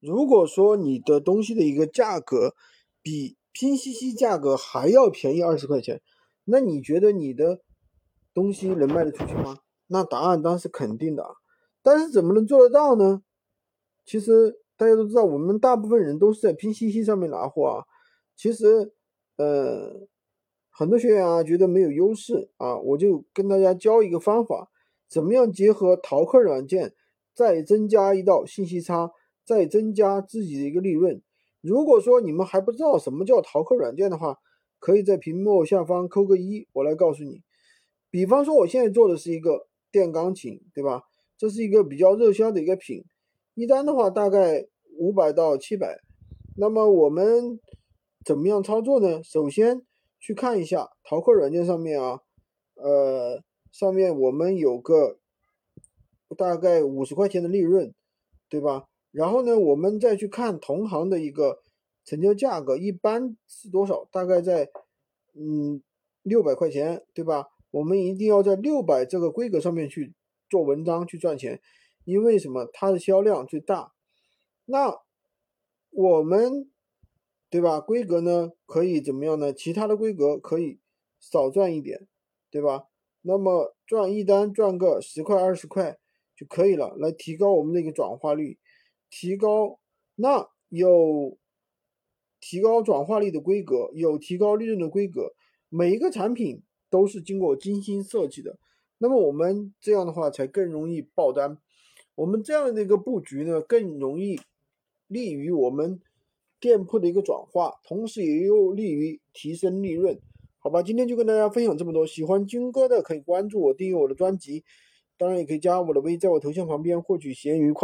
如果说你的东西的一个价格比拼夕夕价格还要便宜二十块钱，那你觉得你的东西能卖得出去吗？那答案当然是肯定的啊。但是怎么能做得到呢？其实大家都知道，我们大部分人都是在拼夕夕上面拿货啊。其实，呃，很多学员啊觉得没有优势啊，我就跟大家教一个方法，怎么样结合淘客软件，再增加一道信息差，再增加自己的一个利润。如果说你们还不知道什么叫淘客软件的话，可以在屏幕下方扣个一，我来告诉你。比方说，我现在做的是一个电钢琴，对吧？这是一个比较热销的一个品，一单的话大概五百到七百。那么我们怎么样操作呢？首先去看一下淘客软件上面啊，呃，上面我们有个大概五十块钱的利润，对吧？然后呢，我们再去看同行的一个成交价格，一般是多少？大概在嗯六百块钱，对吧？我们一定要在六百这个规格上面去做文章去赚钱，因为什么？它的销量最大。那我们。对吧？规格呢可以怎么样呢？其他的规格可以少赚一点，对吧？那么赚一单赚个十块二十块就可以了，来提高我们的一个转化率，提高那有提高转化率的规格，有提高利润的规格，每一个产品都是经过精心设计的。那么我们这样的话才更容易爆单，我们这样的一个布局呢更容易利于我们。店铺的一个转化，同时也有利于提升利润，好吧？今天就跟大家分享这么多。喜欢军哥的可以关注我，订阅我的专辑，当然也可以加我的微，在我头像旁边获取闲鱼快。